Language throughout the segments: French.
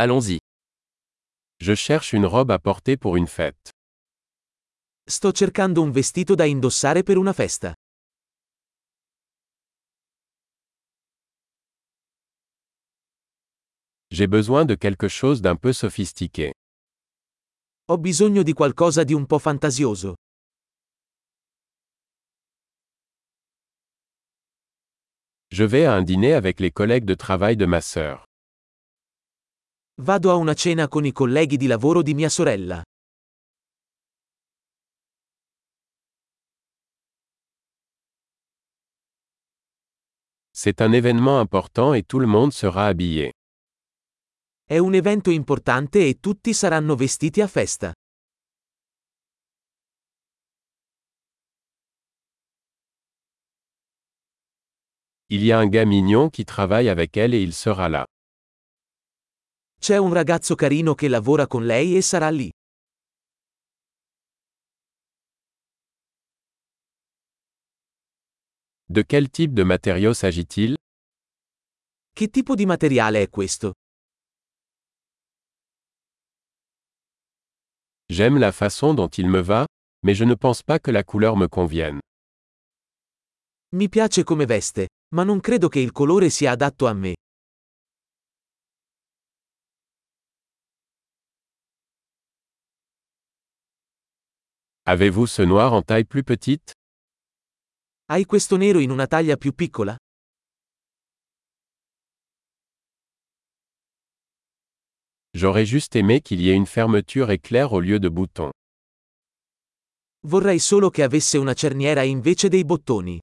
Allons-y. Je cherche une robe à porter pour une fête. Sto cercando un vestito da indossare per una festa. J'ai besoin de quelque chose d'un peu sophistiqué. Ho bisogno di qualcosa di un po' fantasioso. Je vais à un dîner avec les collègues de travail de ma sœur. Vado a una cena con i colleghi di lavoro di mia sorella. C'est un événement important et tout le monde sera habillé. È un evento importante e tutti saranno vestiti a festa. Il y a un gars mignon qui travaille avec elle et il sera là. C'è un ragazzo carino che lavora con lei e sarà lì. De quel type de matériau s'agit-il Che tipo di materiale è questo? J'aime la façon dont il me va, mais je ne pense pas que la couleur me convienne. Mi piace come veste, ma non credo che il colore sia adatto a me. Avez-vous ce noir en taille plus petite? Hai questo nero in una taglia più piccola? J'aurais juste aimé qu'il y ait une fermeture éclair au lieu de boutons. Vorrei solo che avesse una cerniera invece dei bottoni.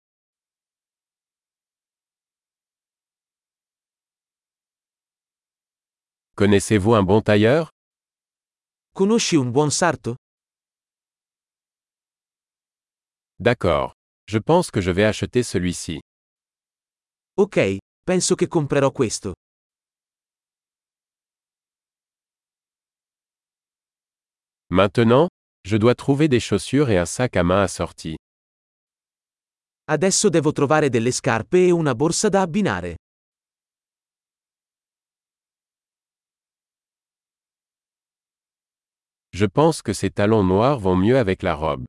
Connaissez-vous un bon tailleur? Conosci un buon sarto? D'accord. Je pense que je vais acheter celui-ci. Ok, penso che comprerò questo. Maintenant, je dois trouver des chaussures et un sac à main assorti. Adesso devo trovare delle scarpe e una borsa da abbinare. Je pense que ces talons noirs vont mieux avec la robe.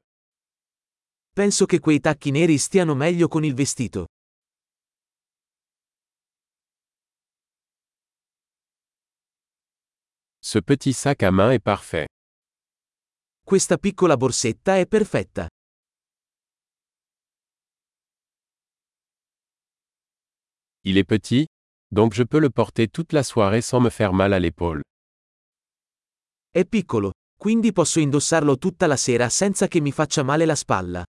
Penso che quei tacchi neri stiano meglio con il vestito. Ce petit sac à main est parfait. Questa piccola borsetta è perfetta. Il est petit, donc je peux le porter toute la soirée sans me faire mal à l'épaule. È piccolo, quindi posso indossarlo tutta la sera senza che mi faccia male la spalla.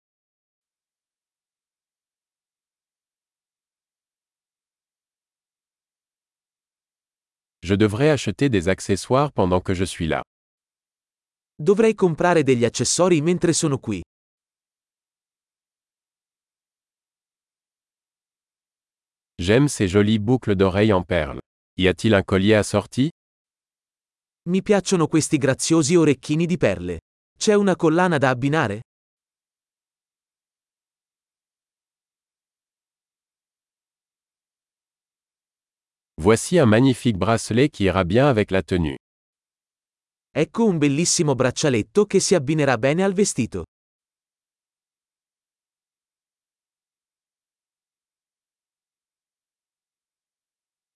Je devrais acheter des accessoires pendant que je suis là. Dovrei comprare degli accessori mentre sono qui. J'aime ces jolies boucles d'oreilles en perles. Y a-t-il un collier assorti Mi piacciono questi graziosi orecchini di perle. C'è una collana da abbinare? Voici un magnifique bracelet qui ira bien avec la tenue. Ecco un bellissimo braccialetto che si abbinerà bene al vestito.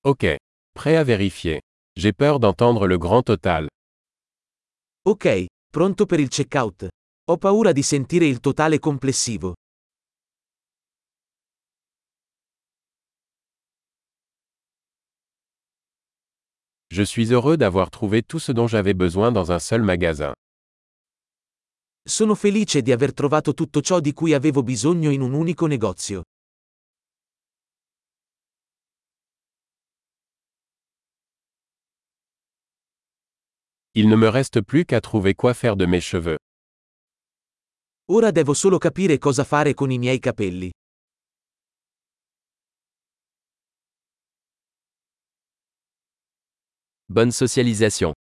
Ok. Prêt à vérifier. J'ai peur d'entendre le grand total. Ok, pronto per il checkout. Ho paura di sentire il totale complessivo. Je suis heureux d'avoir trouvé tout ce dont j'avais besoin dans un seul magasin. Sono felice di aver trovato tutto ciò di cui avevo bisogno in un unico negozio. Il ne me reste plus qu'à trouver quoi faire de mes cheveux. Ora devo solo capire cosa fare con i miei capelli. Bonne socialisation.